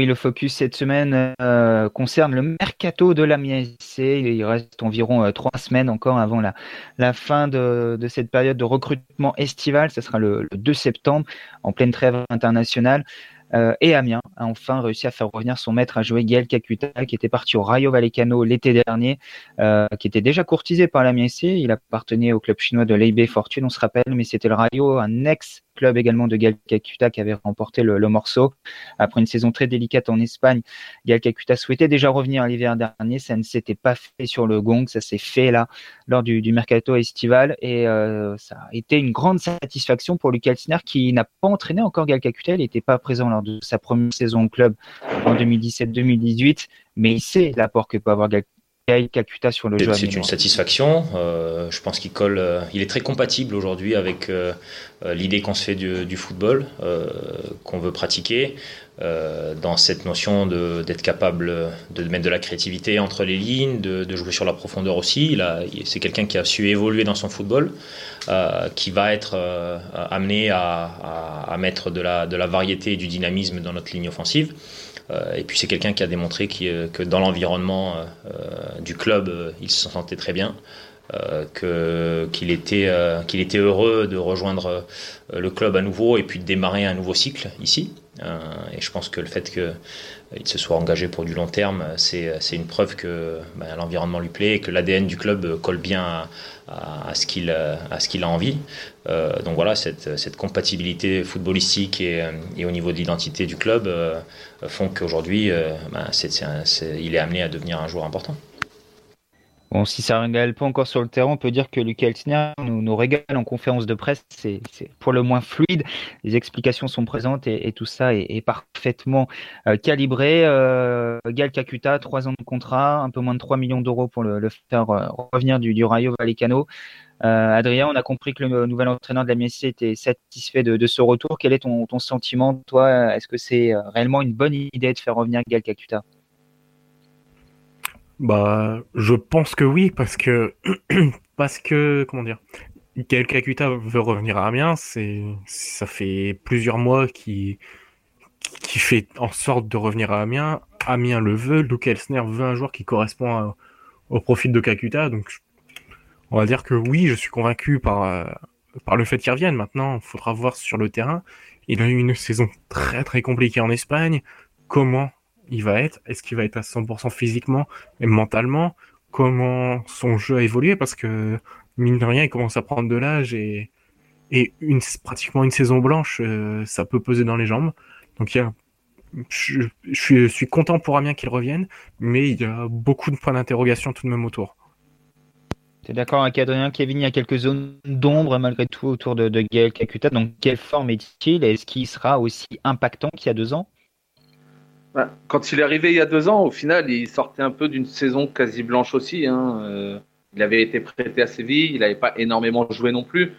oui, le focus cette semaine euh, concerne le mercato de la MSC. Il reste environ euh, trois semaines encore avant la, fin de, cette période de recrutement estival. Ce sera le, le 2 septembre, en pleine trêve internationale. Euh, et Amiens a enfin réussi à faire revenir son maître à jouer, Gaël Kakuta, qui était parti au Rayo Vallecano l'été dernier, qui était déjà courtisé par l'Amiens Il appartenait au club chinois de l'EIB Fortune, on se rappelle, mais c'était le Rayo, un ex club également de Gal Kakuta qui avait remporté le, morceau. Après une saison très délicate en Espagne, Gal Kakuta souhaitait déjà revenir l'hiver dernier. Ça ne s'était pas fait sur le gong, ça s'est fait là lors du, mercato estival et euh, ça a été une grande satisfaction pour Lucas qui n'a pas entraîné encore Gal Kakuta. Il n'était pas présent lors de sa première saison au club en 2017-2018, mais il sait l'apport que peut avoir Gal sur le jeu. C'est une satisfaction. Euh, je pense qu'il colle. Euh, il est très compatible aujourd'hui avec euh, l'idée qu'on se fait du, football, qu'on veut pratiquer, dans cette notion d'être capable de mettre de la créativité entre les lignes, de, jouer sur la profondeur aussi. C'est quelqu'un qui a su évoluer dans son football, qui va être amené à, à, mettre de la, de la variété et du dynamisme dans notre ligne offensive. Euh, et puis c'est quelqu'un qui a démontré euh, que dans l'environnement euh, du club, il se sentait très bien. Qu'il était, qu'il était heureux de rejoindre le club à nouveau et puis de démarrer un nouveau cycle ici. et je pense que le fait qu'il se soit engagé pour du long terme, c'est, une preuve que ben, l'environnement lui plaît et que l'ADN du club colle bien à, ce qu'il a envie. Euh, donc voilà, cette, compatibilité footballistique et, au niveau de l'identité du club euh, font qu'aujourd'hui, euh, ben, il est amené à devenir un joueur important. Bon, si ça ne régale pas encore sur le terrain, on peut dire que Lucas Elsner nous, nous régale en conférence de presse. C'est pour le moins fluide. Les explications sont présentes et, tout ça est, parfaitement euh, calibré. Euh, Gal Kakuta, trois ans de contrat, un peu moins de 3 millions d'euros pour le, faire euh, revenir du, Rayo Vallecano. Euh, Adrien, on a compris que le nouvel entraîneur de la MSC était satisfait de, ce retour. Quel est ton, ton sentiment, toi? Est-ce que c'est réellement une bonne idée de faire revenir Gal Kakuta? Bah, je pense que oui, parce que, parce que, comment dire, Gaël Kakuta veut revenir à Amiens, c'est, ça fait plusieurs mois qu'il, qui fait en sorte de revenir à Amiens. Amiens le veut, Luke Elsner veut un joueur qui correspond au profil de Kakuta, donc on va dire que oui, je suis convaincu par, euh, par le fait qu'il revienne. Maintenant, il faudra voir sur le terrain. Il a eu une saison très très compliquée en Espagne. Comment il va être Est-ce qu'il va être à 100% physiquement et mentalement? Comment son jeu a évolué? Parce que, mine de rien, il commence à prendre de l'âge et, une, pratiquement une saison blanche, euh, ça peut peser dans les jambes. Donc, je, suis, content pour Amiens qu'il revienne, mais il y a beaucoup de points d'interrogation tout de même autour. Tu es d'accord avec Adrien Kevin, il y a quelques zones d'ombre malgré tout autour de, de Gaël Kakuta. Donc, quelle forme est-il? Est-ce qu'il sera aussi impactant qu'il y a deux ans? Quand il est arrivé il y a deux ans, au final, il sortait un peu d'une saison quasi blanche aussi. Hein. Euh, il avait été prêté à Séville, il n'avait pas énormément joué non plus.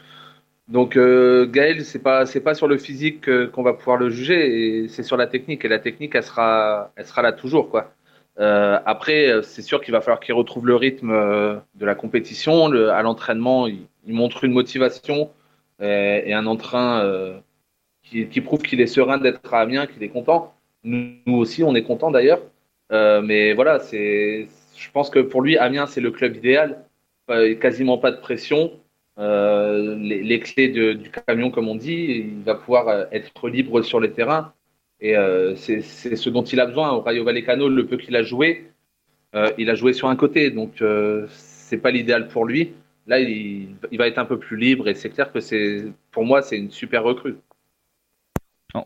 Donc euh, Gaël, c'est pas pas sur le physique qu'on va pouvoir le juger, c'est sur la technique. Et la technique, elle sera elle sera là toujours quoi. Euh, après, c'est sûr qu'il va falloir qu'il retrouve le rythme de la compétition. À l'entraînement, il, montre une motivation et, et un entrain qui, qui, prouve qu'il est serein d'être à Amiens, qu'il est content. Nous, aussi, on est content d'ailleurs. Euh, mais voilà, c'est, je pense que pour lui, Amiens, c'est le club idéal. Quasiment pas de pression. Euh, les, clés du camion, comme on dit, il va pouvoir euh, être libre sur les terrains. Et euh, c'est, c'est ce dont il a besoin. Au Rayo Vallecano, le peu qu'il a joué, il a joué sur un côté. Donc, c'est pas l'idéal pour lui. Là, il, il, va être un peu plus libre. Et c'est clair que c'est, pour moi, c'est une super recrue.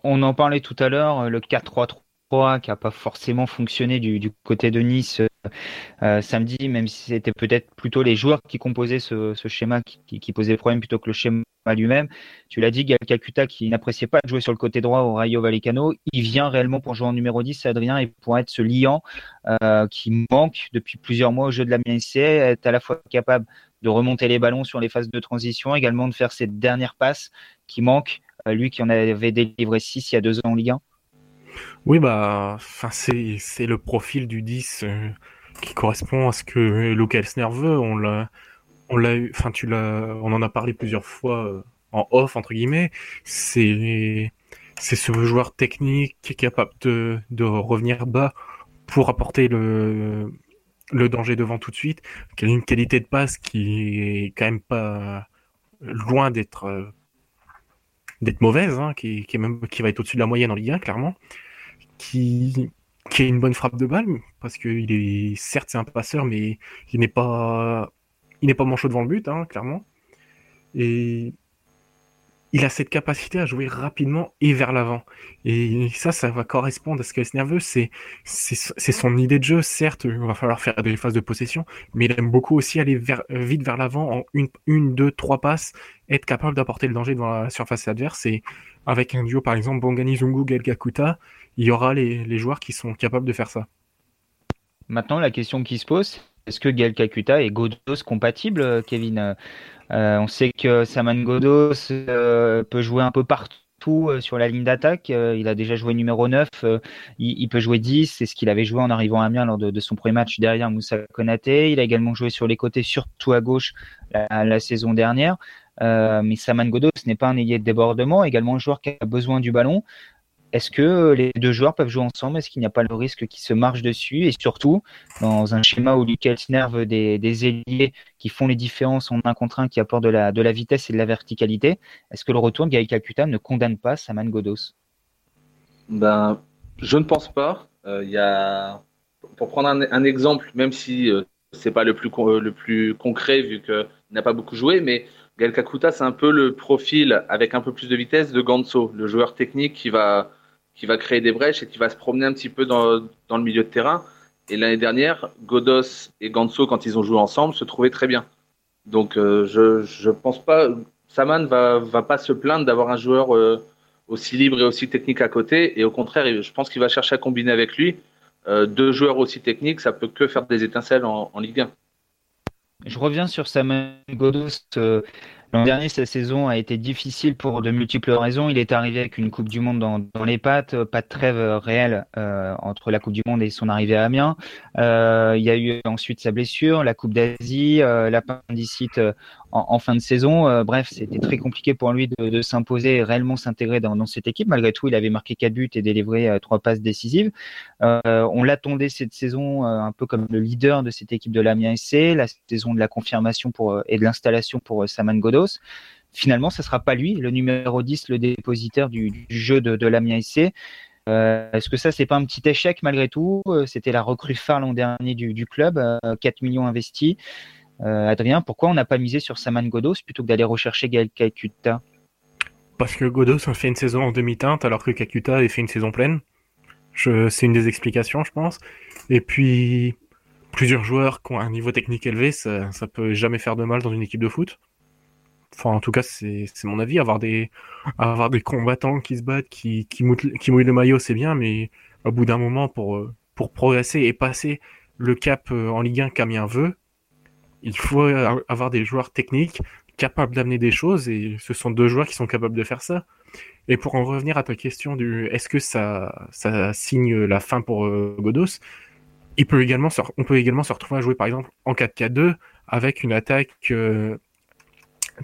On en parlait tout à l'heure, le 4-3-3 qui n'a pas forcément fonctionné du, côté de Nice euh, euh, samedi, même si c'était peut-être plutôt les joueurs qui composaient ce, schéma qui, qui, posait problème plutôt que le schéma lui-même. Tu l'as dit, Gal Kakuta qui n'appréciait pas de jouer sur le côté droit au Rayo Vallecano, il vient réellement pour jouer en numéro 10, Adrien, et pour être ce liant euh, qui manque depuis plusieurs mois au jeu de la MNC, être à la fois capable de remonter les ballons sur les phases de transition, également de faire cette dernière passe qui manque lui qui en avait délivré 6 il y a deux ans en Ligue 1 Oui, bah, c'est, le profil du 10 euh, qui correspond à ce que Luke Elsner veut. On l'a, on l'a enfin, tu on en a parlé plusieurs fois euh, en off, entre guillemets. C'est, c'est ce joueur technique qui est capable de, de revenir bas pour apporter le, le danger devant tout de suite, qui a une qualité de passe qui est quand même pas loin d'être euh, d'être mauvaise, hein, qui, est même, qui va être au-dessus de la moyenne en Ligue 1, clairement, qui, qui a une bonne frappe de balle, parce qu'il est, certes, c'est un passeur, mais il n'est pas, il pas manchot devant le but, hein, clairement. Et il a cette capacité à jouer rapidement et vers l'avant. Et ça, ça va correspondre à ce que est nerveux. C'est, c'est, son idée de jeu. Certes, il va falloir faire des phases de possession, mais il aime beaucoup aussi aller vite vers l'avant en une, deux, trois passes, être capable d'apporter le danger devant la surface adverse. Et avec un duo, par exemple, Bongani Zungu, Gelgakuta, il y aura les joueurs qui sont capables de faire ça. Maintenant, la question qui se pose, est-ce que Gal Kakuta est Godos compatible, Kevin? Euh, on sait que Saman Godos euh, peut jouer un peu partout euh, sur la ligne d'attaque. il a déjà joué numéro 9, il, peut jouer 10, c'est ce qu'il avait joué en arrivant à Amiens lors de, son premier match derrière Moussa Konaté. Il a également joué sur les côtés, surtout à gauche la, saison dernière. mais Saman Godos n'est pas un ailier de débordement, également un joueur qui a besoin du ballon. Est-ce que les deux joueurs peuvent jouer ensemble? Est-ce qu'il n'y a pas le risque qu'ils se marchent dessus? Et surtout, dans un schéma où Lucas nerve des, des ailiers qui font les différences en un contre un, qui apportent de la, vitesse et de la verticalité, est-ce que le retour de Gaël Calcutta ne condamne pas Saman Godos? Ben, Je ne pense pas. Euh. Pour prendre un, exemple, même si euh, c'est pas le plus, le plus concret vu qu'il n'a pas beaucoup joué, mais Gaël Kakuta, c'est un peu le profil avec un peu plus de vitesse de Ganso, le joueur technique qui va qui va créer des brèches et qui va se promener un petit peu dans, dans le milieu de terrain. Et l'année dernière, Godos et Ganso, quand ils ont joué ensemble, se trouvaient très bien. Donc euh, je je pense pas, Saman va va pas se plaindre d'avoir un joueur euh, aussi libre et aussi technique à côté. Et au contraire, je pense qu'il va chercher à combiner avec lui. Euh, deux joueurs aussi techniques, ça peut que faire des étincelles en, en Ligue 1. Je reviens sur Saman Godos. L'an dernier, sa saison a été difficile pour de multiples raisons. Il est arrivé avec une Coupe du Monde dans, dans les pattes, pas de trêve réelle euh, entre la Coupe du Monde et son arrivée à Amiens. Euh, il y a eu ensuite sa blessure, la Coupe d'Asie, euh, l'appendicite en, fin de saison. Euh, bref, c'était très compliqué pour lui de, de s'imposer réellement s'intégrer dans, cette équipe. Malgré tout, il avait marqué quatre buts et délivré euh, trois passes décisives. Euh, on l'attendait cette saison un peu comme le leader de cette équipe de l'Amiens SC, la saison de la confirmation pour, et de l'installation pour Saman Godos finalement, ce sera pas lui, le numéro 10, le dépositaire du, jeu de, l'Amiens SC. Est-ce que ça, c'est pas un petit échec malgré tout? C'était la recrue phare l'an dernier du, du club, euh, 4 millions investis. Euh, Adrien, pourquoi on n'a pas misé sur Saman Godos plutôt que d'aller rechercher Gaël Kakuta? Parce que Godos a fait une saison en demi-teinte alors que Kakuta a fait une saison pleine. C'est une des explications, je pense. Et puis, plusieurs joueurs qui ont un niveau technique élevé, ça, ça peut jamais faire de mal dans une équipe de foot. Enfin, en tout cas, c'est mon avis. Avoir des, combattants qui se battent, qui, mouillent, le maillot, c'est bien, mais au bout d'un moment, pour, pour progresser et passer le cap euh, en Ligue 1 qu'Amiens veut, il faut avoir des joueurs techniques capables d'amener des choses et ce sont deux joueurs qui sont capables de faire ça. Et pour en revenir à ta question du est-ce que ça, ça signe la fin pour euh, Godos, il peut également on peut également se retrouver à jouer par exemple en 4-4-2 avec une attaque euh,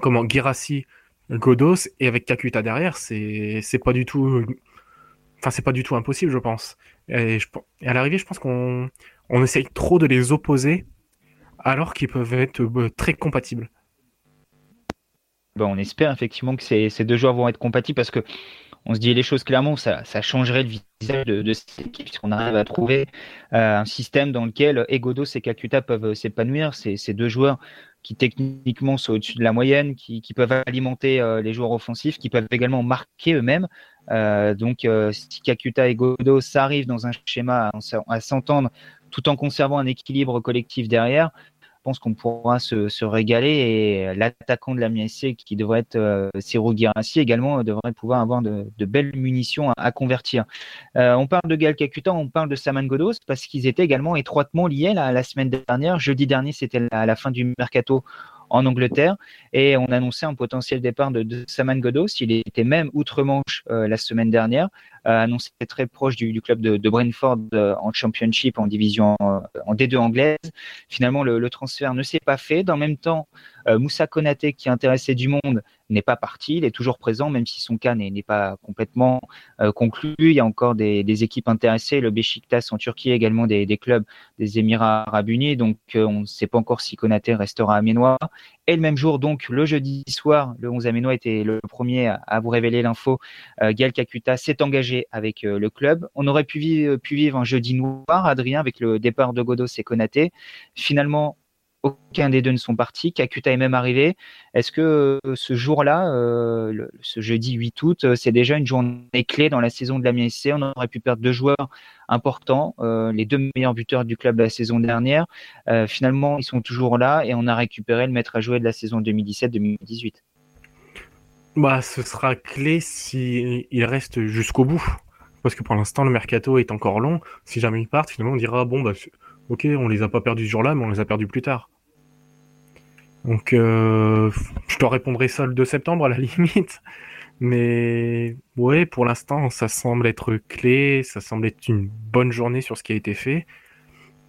comment Girassi, Godos et avec Kakuta derrière, c'est pas du tout enfin c'est pas du tout impossible je pense. Et, je, à l'arrivée, je pense qu'on on essaye trop de les opposer alors qu'ils peuvent être euh, très compatibles. Bon, on espère effectivement que ces, deux joueurs vont être compatibles parce que on se dit les choses clairement, ça, changerait le visage de, cette équipe puisqu'on arrive à trouver euh, un système dans lequel Egodos et Kakuta peuvent s'épanouir. C'est ces deux joueurs qui techniquement sont au-dessus de la moyenne, qui, peuvent alimenter euh, les joueurs offensifs, qui peuvent également marquer eux-mêmes. Euh, donc, euh, si Kakuta et Godos arrivent dans un schéma à, s'entendre tout en conservant un équilibre collectif derrière, pense qu'on pourra se, régaler et l'attaquant de la MSC qui devrait être euh, Ciro également euh, devrait pouvoir avoir de, belles munitions à, convertir. Euh, on parle de Gal Kakuta, on parle de Saman Godos parce qu'ils étaient également étroitement liés la, la semaine dernière. Jeudi dernier, c'était la fin du mercato en Angleterre et on annonçait un potentiel départ de, Saman Godos. Il était même outre-Manche euh, la semaine dernière, euh, annoncé très proche du, club de, Brentford euh, en Championship, en division en, en D2 anglaise. Finalement, le, le transfert ne s'est pas fait. Dans le même temps, Moussa Konaté, qui intéressait du monde, n'est pas parti, il est toujours présent, même si son cas n'est pas complètement euh, conclu. Il y a encore des, équipes intéressées, le Beşiktaş en Turquie, également des, clubs des Émirats Arabes Unis. Donc, euh, on ne sait pas encore si Konaté restera amiénois. Et le même jour, donc le jeudi soir, le 11 amiénois était le premier à, vous révéler l'info. Euh, Kakuta s'est engagé avec le club. On aurait pu vivre, pu vivre un jeudi noir, Adrien, avec le départ de Godos et Konaté. Finalement, aucun des deux ne sont partis. Kakuta est même arrivé. Est-ce que euh, ce jour-là, euh, ce jeudi 8 août, euh, c'est déjà une journée clé dans la saison de la MSC On aurait pu perdre deux joueurs importants, les deux meilleurs buteurs du club la saison dernière. finalement, ils sont toujours là et on a récupéré le maître à jouer de la saison 2017-2018. Bah, ce sera clé s'il il reste jusqu'au bout. Parce que pour l'instant, le mercato est encore long. Si jamais ils partent, finalement, on dira bon, bah, ok, on les a pas perdus ce jour-là, mais on les a perdus plus tard. Donc, euh, je te répondrai ça le 2 septembre à la limite. Mais ouais, pour l'instant, ça semble être clé, ça semble être une bonne journée sur ce qui a été fait.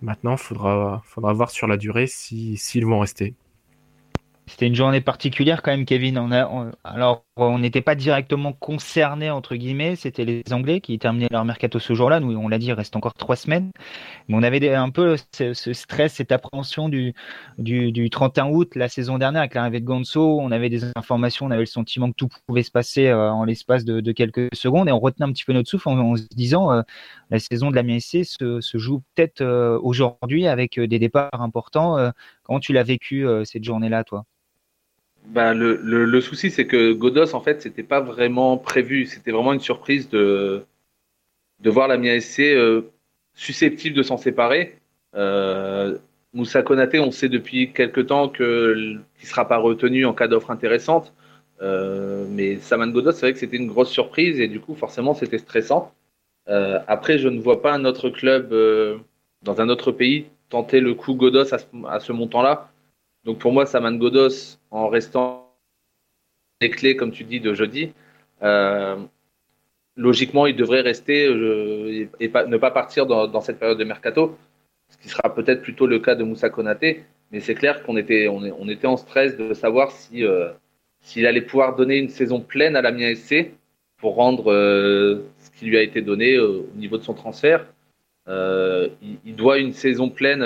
Maintenant, faudra, faudra voir sur la durée s'ils vont rester. C'était une journée particulière quand même, Kevin. Alors, on n'était pas directement concernés entre guillemets. C'était les Anglais qui terminaient leur mercato ce jour-là. Nous, on l'a dit, il reste encore trois semaines. Mais on avait un peu ce, stress, cette appréhension du, du, 31 août la saison dernière avec l'arrivée de Gonzo. On avait des informations, on avait le sentiment que tout pouvait se passer euh, en l'espace de, quelques secondes et on retenait un petit peu notre souffle en, se disant euh, la saison de la MSC se, se joue peut-être euh, aujourd'hui avec des départs importants. Comment tu l'as vécu cette journée-là, toi? Bah, le, le, souci, c'est que Godos, en fait, c'était pas vraiment prévu. C'était vraiment une surprise de, de voir la MIASC euh, susceptible de s'en séparer. Euh, Moussa Konaté, on sait depuis quelques temps qu'il ne sera pas retenu en cas d'offre intéressante. Euh, mais Saman Godos, c'est vrai que c'était une grosse surprise et du coup, forcément, c'était stressant. Euh, après, je ne vois pas un autre club euh, dans un autre pays tenter le coup Godos à ce, montant-là. Donc pour moi, Saman Godos, en restant les clés, comme tu dis, de jeudi, euh, logiquement, il devrait rester euh, et ne pas partir dans, cette période de mercato, ce qui sera peut-être plutôt le cas de Moussa Konaté. Mais c'est clair qu'on était, on, était en stress de savoir si euh, s'il allait pouvoir donner une saison pleine à la SC pour rendre ce qui lui a été donné au niveau de son transfert. Il, il, doit une saison pleine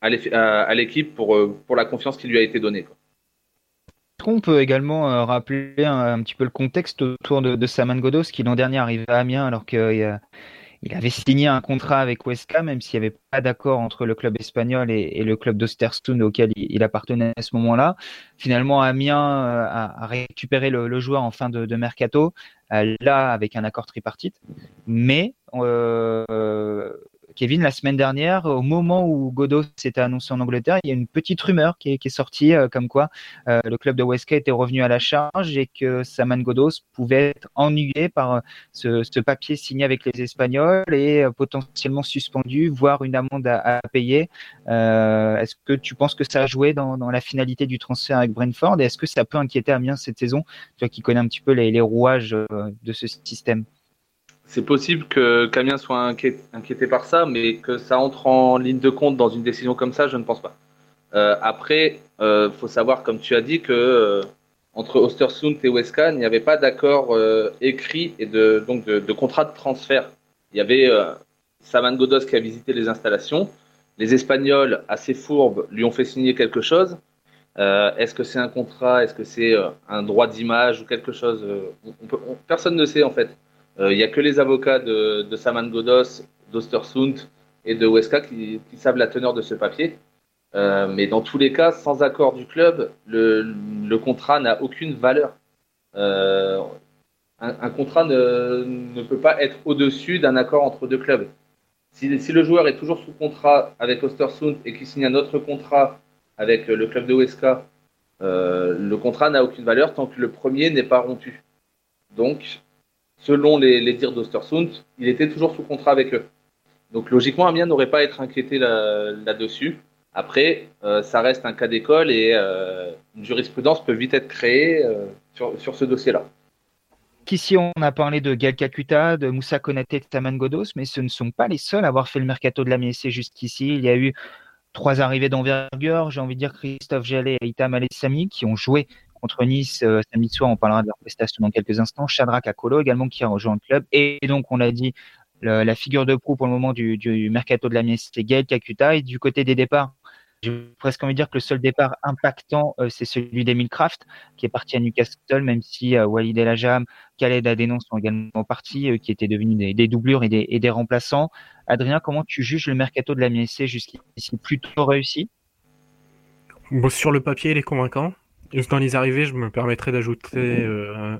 à l'équipe pour, euh, pour la confiance qui lui a été donnée. On peut également euh, rappeler un, petit peu le contexte autour de, Saman Godos qui l'an dernier arrivait à Amiens alors qu'il euh, il avait signé un contrat avec Huesca, même s'il n'y avait pas d'accord entre le club espagnol et, le club d'Ostersund auquel il, appartenait à ce moment-là. Finalement, Amiens a, récupéré le, joueur en fin de, mercato, là avec un accord tripartite. Mais Kevin, la semaine dernière, au moment où Godot s'était annoncé en Angleterre, il y a une petite rumeur qui est, sortie, euh, comme quoi euh, le club de Westgate était revenu à la charge et que Saman Godos pouvait être ennuyé par euh, ce, papier signé avec les Espagnols et potentiellement suspendu, voire une amende à, payer. est-ce que tu penses que ça a joué dans, la finalité du transfert avec Brentford et est-ce que ça peut inquiéter Amiens cette saison, toi qui connais un petit peu les, les rouages de ce système? C'est possible que Camien soit inquiété, par ça, mais que ça entre en ligne de compte dans une décision comme ça, je ne pense pas. Euh, après, il euh, faut savoir, comme tu as dit, que euh, entre Ostersund et Wescan, il n'y avait pas d'accord écrit et de, donc de, contrat de transfert. Il y avait Saman Godos qui a visité les installations. Les Espagnols, assez fourbes, lui ont fait signer quelque chose. Est-ce que c'est un contrat? Est-ce que c'est un droit d'image ou quelque chose Personne ne sait en fait. Il euh, n'y a que les avocats de, Saman Godos, d'Ostersund et de Weska qui, savent la teneur de ce papier. Euh, mais dans tous les cas, sans accord du club, le, contrat n'a aucune valeur. Euh, un, contrat ne, peut pas être au-dessus d'un accord entre deux clubs. Si, le joueur est toujours sous contrat avec Ostersund et qu'il signe un autre contrat avec le club de Weska, le contrat n'a aucune valeur tant que le premier n'est pas rompu. Donc, selon les, dires d'Ostersund, il était toujours sous contrat avec eux. Donc logiquement, Amiens n'aurait pas à être inquiété là-dessus. Après, euh, ça reste un cas d'école et euh, une jurisprudence peut vite être créée euh, sur, ce dossier-là. Ici, on a parlé de Gal Kakuta, de Moussa Konaté, de Taman Godos, mais ce ne sont pas les seuls à avoir fait le mercato de la MSC jusqu'ici. Il y a eu trois arrivées d'envergure, j'ai envie de dire Christophe Jallet et Itam Alessami, qui ont joué contre Nice samedi soir. On parlera de leur prestation dans quelques instants. Shadrach Akolo également qui a rejoint le club. Et donc, on l'a dit, la figure de proue pour le moment du, mercato de la Mies, c'est Gaël Kakuta. Et du côté des départs, j'ai presque envie de dire que le seul départ impactant, euh, c'est celui d'Emile Kraft, qui est parti à Newcastle, même si euh, Walid El Ajam, Khaled Adenon sont également partis, euh, qui étaient devenus des, doublures et des, remplaçants. Adrien, comment tu juges le mercato de la MSC jusqu'ici? Plutôt réussi? Sur le papier, il est convaincant. Dans les arrivées, je me permettrais d'ajouter euh,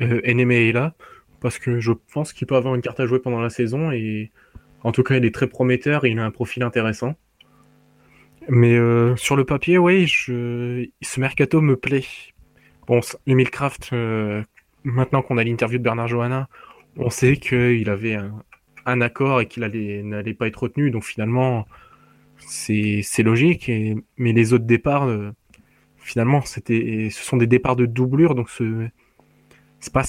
euh, parce que je pense qu'il peut avoir une carte à jouer pendant la saison, et en tout cas, il est très prometteur et il a un profil intéressant. Mais euh, sur le papier, oui, je... ce mercato me plaît. Bon, Emile Kraft, euh, maintenant qu'on a l'interview de Bernard Johanna, on sait qu'il avait un, accord et qu'il n'allait pas être retenu. Donc finalement, c'est logique. Mais les autres départs, finalement, c'était, ce sont des départs de doublure. Donc ce c'est pas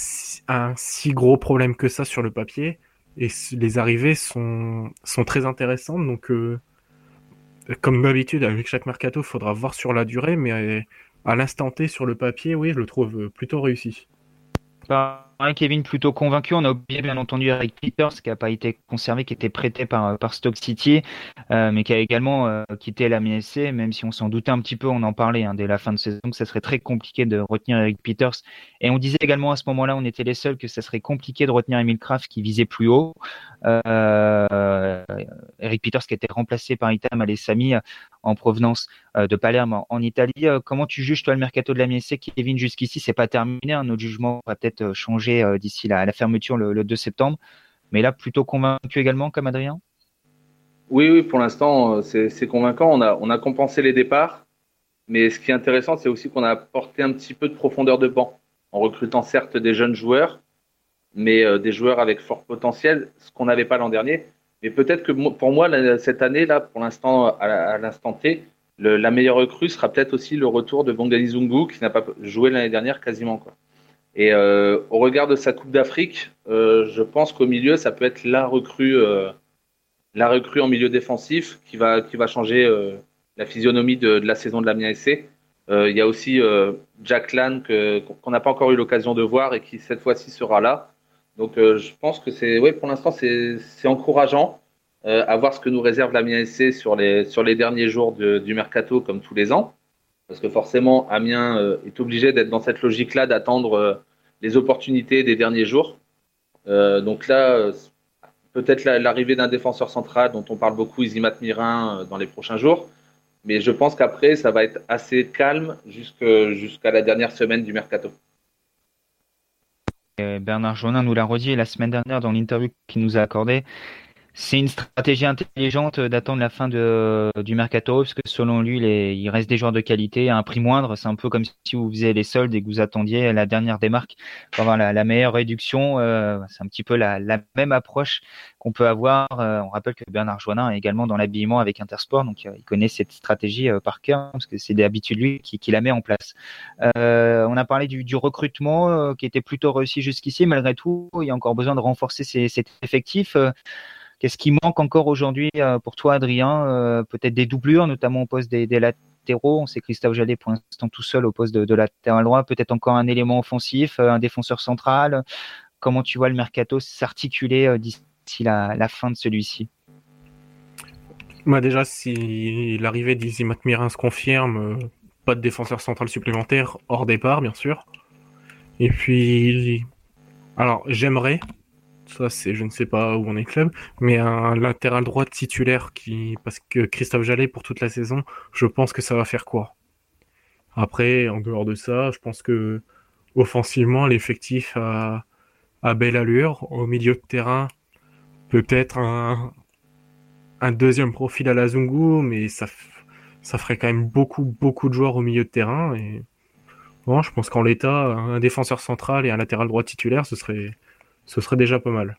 un si gros problème que ça sur le papier. Et les arrivées sont, sont très intéressantes. Donc comme d'habitude, avec chaque mercato, il faudra voir sur la durée, mais à l'instant T, sur le papier, oui, je le trouve plutôt réussi. Kevin plutôt convaincu. On a oublié bien entendu Eric Peters qui n'a pas été conservé, qui était prêté par, par Stock City, euh, mais qui a également euh, quitté la MSC, même si on s'en doutait un petit peu, on en parlait hein, dès la fin de saison, que ça serait très compliqué de retenir Eric Peters. Et on disait également à ce moment-là, on était les seuls, que ça serait compliqué de retenir Emile Kraft qui visait plus haut. Euh, Eric Peters qui a été remplacé par Itam Alessami en provenance de Palerme en, Italie. comment tu juges toi le mercato de la MSC Kevin jusqu'ici? C'est pas terminé, hein, notre jugement va peut-être changer euh, d'ici la, la, fermeture le, 2 septembre. Mais là, plutôt convaincu également, comme Adrien? Oui, oui, pour l'instant, euh, c'est convaincant. On a, compensé les départs. Mais ce qui est intéressant, c'est aussi qu'on a apporté un petit peu de profondeur de banc en recrutant certes des jeunes joueurs, mais euh, des joueurs avec fort potentiel, ce qu'on n'avait pas l'an dernier. Mais peut-être que pour moi, cette année, là, pour l'instant, à, l'instant T, la meilleure recrue sera peut-être aussi le retour de Bongali Zungu, qui n'a pas joué l'année dernière quasiment. Et euh, au regard de sa Coupe d'Afrique, euh, je pense qu'au milieu, ça peut être la recrue, euh, la recrue en milieu défensif qui va, qui va changer la physionomie de, de, la saison de la MIASC. Il y a aussi Jack Lan qu'on n'a pas encore eu l'occasion de voir et qui cette fois-ci sera là. Donc je pense que c'est, ouais, pour l'instant, c'est encourageant à voir ce que nous réserve la MIASC sur les, sur les derniers jours de, du mercato comme tous les ans parce que forcément, Amiens euh, est obligé d'être dans cette logique-là, d'attendre euh, les opportunités des derniers jours. Euh, donc là, peut-être l'arrivée d'un défenseur central dont on parle beaucoup, Isimat Mirin, dans les prochains jours. Mais je pense qu'après, ça va être assez calme jusqu'à la dernière semaine du mercato. Bernard Jaunin nous l'a redit la semaine dernière dans l'interview qu'il nous a accordée c'est une stratégie intelligente d'attendre la fin de, du mercato parce que selon lui, il reste des joueurs de qualité à un prix moindre. C'est un peu comme si vous faisiez les soldes et que vous attendiez la dernière démarque pour avoir la, meilleure réduction. Euh, c'est un petit peu la, même approche qu'on peut avoir. Euh, on rappelle que Bernard Joannin est également dans l'habillement avec Intersport, donc euh, il connaît cette stratégie par cœur parce que c'est d'habitude lui qui, la met en place. on a parlé du, du recrutement qui était plutôt réussi jusqu'ici. Malgré tout, il y a encore besoin de renforcer cet effectif. Qu'est-ce qui manque encore aujourd'hui euh, pour toi, Adrien euh, Peut-être des doublures, notamment au poste des, latéraux? On sait Christophe Jallet pour l'instant tout seul au poste de, latéral droit. Peut-être encore un élément offensif, euh, un défenseur central. Comment tu vois le mercato s'articuler d'ici la, fin de celui-ci? Bah déjà, si l'arrivée d'Izzy Mirin se confirme, pas de défenseur central supplémentaire hors départ, bien sûr. Et puis, alors j'aimerais ça c'est je ne sais pas où on est club, mais un latéral droit titulaire qui parce que Christophe Jallet pour toute la saison, je pense que ça va faire quoi. Après, en dehors de ça, je pense que offensivement l'effectif a, belle allure. Au milieu de terrain, peut-être un, un deuxième profil à la Zungu, mais ça, ça ferait quand même beaucoup, beaucoup de joueurs au milieu de terrain. Et je pense qu'en l'état, un défenseur central et un latéral droit titulaire, ce serait, ce serait déjà pas mal.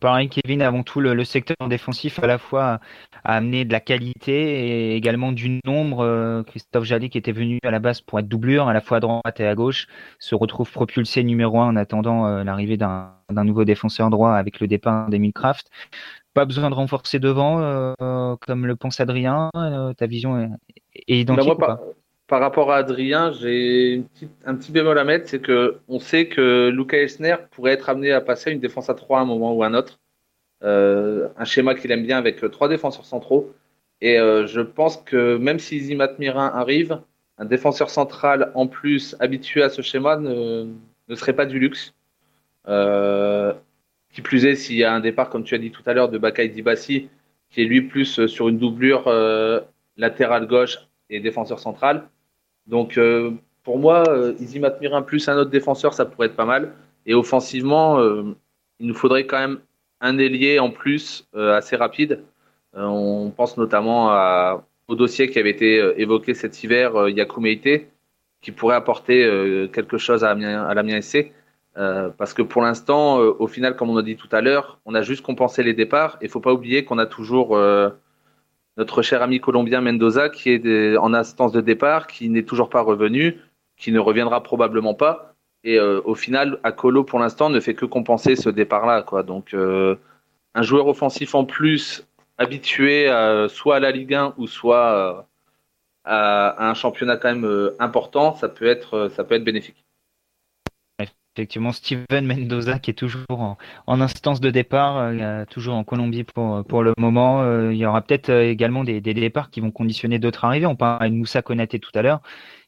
Pareil, Kevin, avant tout, le, secteur défensif à la fois a amené de la qualité et également du nombre. Euh, Christophe Jallet, qui était venu à la base pour être doublure, à la fois à droite et à gauche, se retrouve propulsé numéro un en attendant euh, l'arrivée d'un nouveau défenseur droit avec le départ d'Emile Kraft. Pas besoin de renforcer devant, euh, comme le pense Adrien. ta vision est, identique bah, par rapport à Adrien, j'ai un petit bémol à mettre, c'est que on sait que Luca Esner pourrait être amené à passer une défense à 3 à un moment ou à un autre. Euh, un schéma qu'il aime bien avec trois défenseurs centraux. Et euh, je pense que même si Zimat Mirin arrive, un défenseur central en plus habitué à ce schéma ne, serait pas du luxe. Euh, qui plus est, s'il y a un départ, comme tu as dit tout à l'heure, de Bakay Dibassi, qui est lui plus sur une doublure euh, latérale gauche et défenseur central. Donc euh, pour moi, euh, Izimat Mirin plus un autre défenseur, ça pourrait être pas mal. Et offensivement, euh, il nous faudrait quand même un ailier en plus assez rapide. On pense notamment à, au dossier qui avait été évoqué cet hiver, euh, Yakou Meite, qui pourrait apporter quelque chose à, Amiens- à l'Amiens SC. Parce que pour l'instant, au final, comme on a dit tout à l'heure, on a juste compensé les départs. Il faut pas oublier qu'on a toujours notre cher ami colombien Mendoza qui est des- en instance de départ, qui n'est toujours pas revenu, qui ne reviendra probablement pas. Et euh, au final, Akolo pour l'instant ne fait que compenser ce départ-là. Donc euh, un joueur offensif en plus habitué soit à la Ligue 1 ou soit euh, à, à un championnat quand même euh, important, ça peut être euh, ça peut être bénéfique. Effectivement, Steven Mendoza qui est toujours en, en instance de départ, euh, toujours en Colombie pour, pour le moment. Euh, il y aura peut-être euh, également des, des départs qui vont conditionner d'autres arrivées. On parlait de Moussa Konaté tout à l'heure.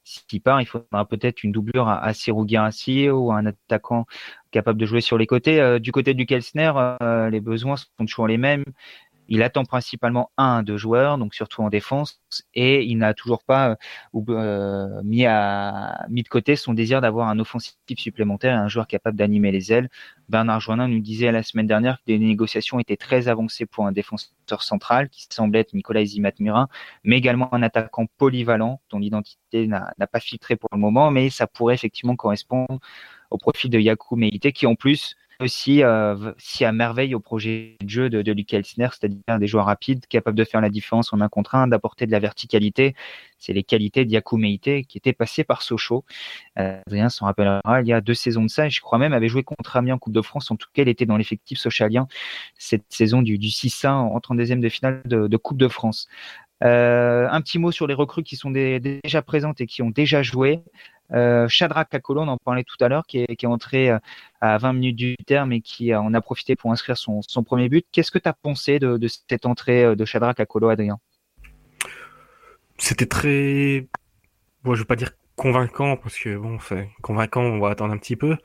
S'il part, il faudra peut-être une doublure à, à Sirou ou un attaquant capable de jouer sur les côtés. Euh, du côté du Kelsner, euh, les besoins sont toujours les mêmes. Il attend principalement un, deux joueurs, donc surtout en défense, et il n'a toujours pas euh, euh, mis, à, mis de côté son désir d'avoir un offensif supplémentaire et un joueur capable d'animer les ailes. Bernard Joinin nous disait la semaine dernière que les négociations étaient très avancées pour un défenseur central qui semblait être Nicolas Zimat-Murin, mais également un attaquant polyvalent dont l'identité n'a n'a pas filtré pour le moment, mais ça pourrait effectivement correspondre au profil de Yakou Meite qui en plus aussi euh, si à merveille au projet de jeu de, de Luc Elsner, c'est-à-dire des joueurs rapides, capables de faire la différence en un contre un, d'apporter de la verticalité. C'est les qualités d'Yakou Meite qui était passé par Sochaux. Euh, Adrien s'en rappellera, il y a deux saisons de ça, et je crois même avait joué contre Amiens en Coupe de France, en tout cas il était dans l'effectif socialien cette saison du, du 6-1 en 32e de finale de Coupe de France. Euh, un petit mot sur les recrues qui sont déjà présentes et qui ont déjà joué. Euh, Shadrach Kakolo, on en parlait tout à l'heure, qui est, entré euh, à 20 minutes du terme et qui en a profité pour inscrire son, premier but. Qu'est-ce que tu as pensé de, cette entrée euh, de Shadrach Kakolo, Adrien? C'était très, bon, je veux pas dire convaincant parce que bon, c'est convaincant, on va attendre un petit peu,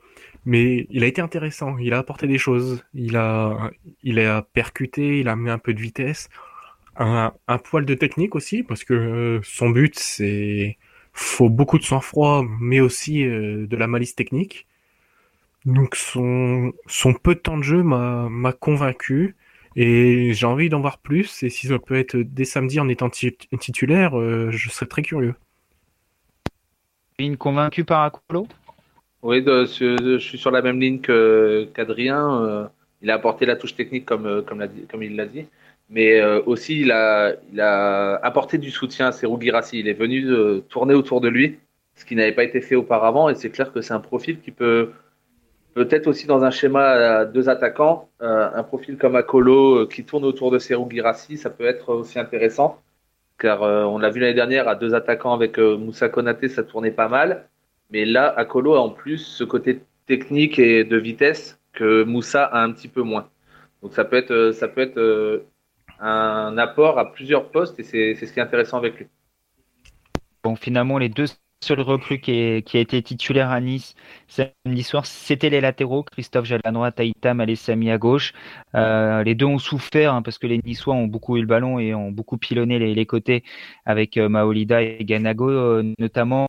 mais il a été intéressant. Il a apporté des choses. Il a, il a percuté, il a mis un peu de vitesse, un, un poil de technique aussi parce que euh, son but c'est faut beaucoup de sang-froid, mais aussi euh, de la malice technique. Donc son, son peu de temps de jeu m'a, m'a convaincu et j'ai envie d'en voir plus. Et si ça peut être dès samedi en étant titulaire, euh, je serais très curieux. Une convaincue par Akolo? Oui, de, je, je, suis sur la même ligne qu'Adrien. Euh, il a apporté la touche technique comme, comme, comme il l'a dit. Mais euh, aussi, il a, apporté du soutien à Serou Girassi. Il est venu euh, tourner autour de lui, ce qui n'avait pas été fait auparavant. Et c'est clair que c'est un profil qui peut, peut-être aussi dans un schéma à deux attaquants, euh, un profil comme Akolo qui tourne autour de Serou Girassi, ça peut être aussi intéressant. Car on l'a vu l'année dernière à deux attaquants avec Moussa Konaté, ça tournait pas mal. Mais là, Akolo a en plus ce côté technique et de vitesse que Moussa a un petit peu moins. Donc ça peut être, ça peut être un apport à plusieurs postes et c'est ce qui est intéressant avec lui. Bon, finalement, les deux seuls recrues qui, est, qui a été titulaire à Nice samedi soir, c'était les latéraux, Christophe Jal à droite, Aïta Malessami à gauche. Euh, les deux ont souffert hein, parce que les Niçois ont beaucoup eu le ballon et ont beaucoup pilonné les, les côtés avec euh, Maolida et Ganago, euh, notamment.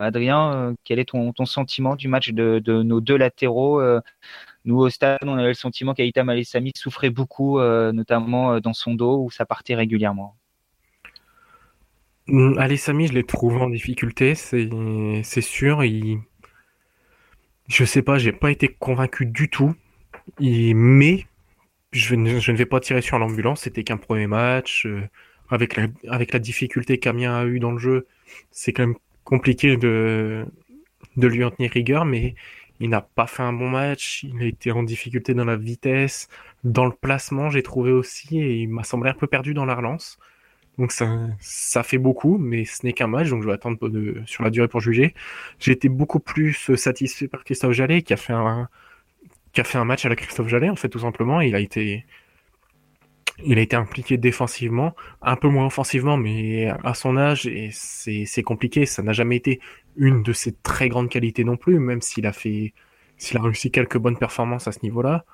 Adrien, quel est ton, ton, sentiment du match de, de nos deux latéraux nous, au stade, on avait le sentiment qu'Aïta Malessami souffrait beaucoup, euh, notamment dans son dos, où ça partait régulièrement. Alessami, je l'ai trouvé en difficulté, c'est sûr. Je sais pas, j'ai pas été convaincu du tout. Mais je ne, je ne vais pas tirer sur l'ambulance, c'était qu'un premier match. Euh, avec, la, avec la difficulté qu'Amiens a eu dans le jeu, c'est quand même compliqué de, de lui en tenir rigueur, mais il n'a pas fait un bon match, il a été en difficulté dans la vitesse, dans le placement, j'ai trouvé aussi, et il m'a semblé un peu perdu dans la relance. Donc ça, ça fait beaucoup, mais ce n'est qu'un match, donc je vais attendre sur la durée pour juger. J'ai été beaucoup plus satisfait par Christophe Jallet, qui a fait un, qui a fait un match à la Christophe Jallet, en fait, tout simplement. Il a été, il a été impliqué défensivement, un peu moins offensivement, mais à son âge, c'est compliqué. Ça n'a jamais été une de ses très grandes qualités non plus, même s'il a fait, s'il a réussi quelques bonnes performances à ce niveau-là.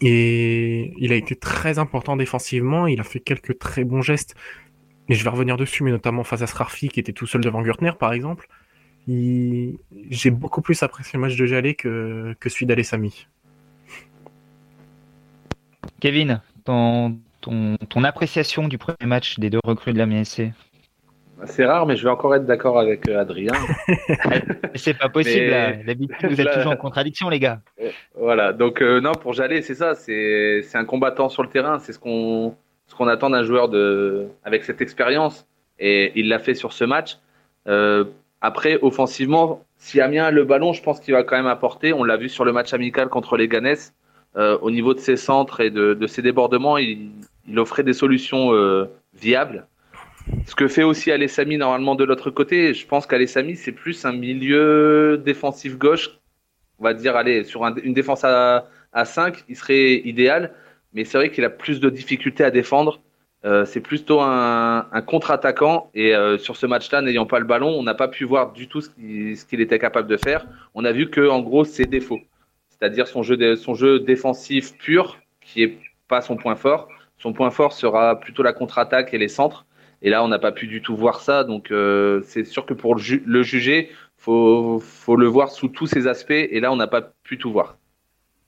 Et il a été très important défensivement, il a fait quelques très bons gestes. Et je vais revenir dessus, mais notamment face à Srarfi qui était tout seul devant Gürtner par exemple. J'ai beaucoup plus apprécié le match de Jalé que, que celui d'Alessami. Kevin, ton, ton, ton, appréciation du premier match des deux recrues de la MSC c'est rare, mais je vais encore être d'accord avec euh, Adrien. c'est pas possible. D'habitude, vous êtes toujours en contradiction, les gars. Voilà. Donc euh, non, pour Jalé, c'est ça. C'est un combattant sur le terrain. C'est ce qu'on ce qu'on attend d'un joueur de avec cette expérience. Et il l'a fait sur ce match. Euh, après, offensivement, si Amiens a le ballon, je pense qu'il va quand même apporter. On l'a vu sur le match amical contre les Ganes. Au niveau de ses centres et de, ses débordements, il, offrait des solutions viables. Ce que fait aussi Alessami normalement de l'autre côté, je pense qu'Alessami c'est plus un milieu défensif gauche. On va dire, allez, sur une défense à, à 5, il serait idéal. Mais c'est vrai qu'il a plus de difficultés à défendre. Euh, c'est plutôt un, contre-attaquant. Et euh, sur ce match-là, n'ayant pas le ballon, on n'a pas pu voir du tout ce qu'il était capable de faire. On a vu que, en gros, ses défauts, c'est-à-dire son jeu, son jeu défensif pur, qui est pas son point fort. Son point fort sera plutôt la contre-attaque et les centres. Et là, on n'a pas pu du tout voir ça. Donc, euh, c'est sûr que pour le, juger, faut, faut le voir sous tous ses aspects. Et là, on n'a pas pu tout voir.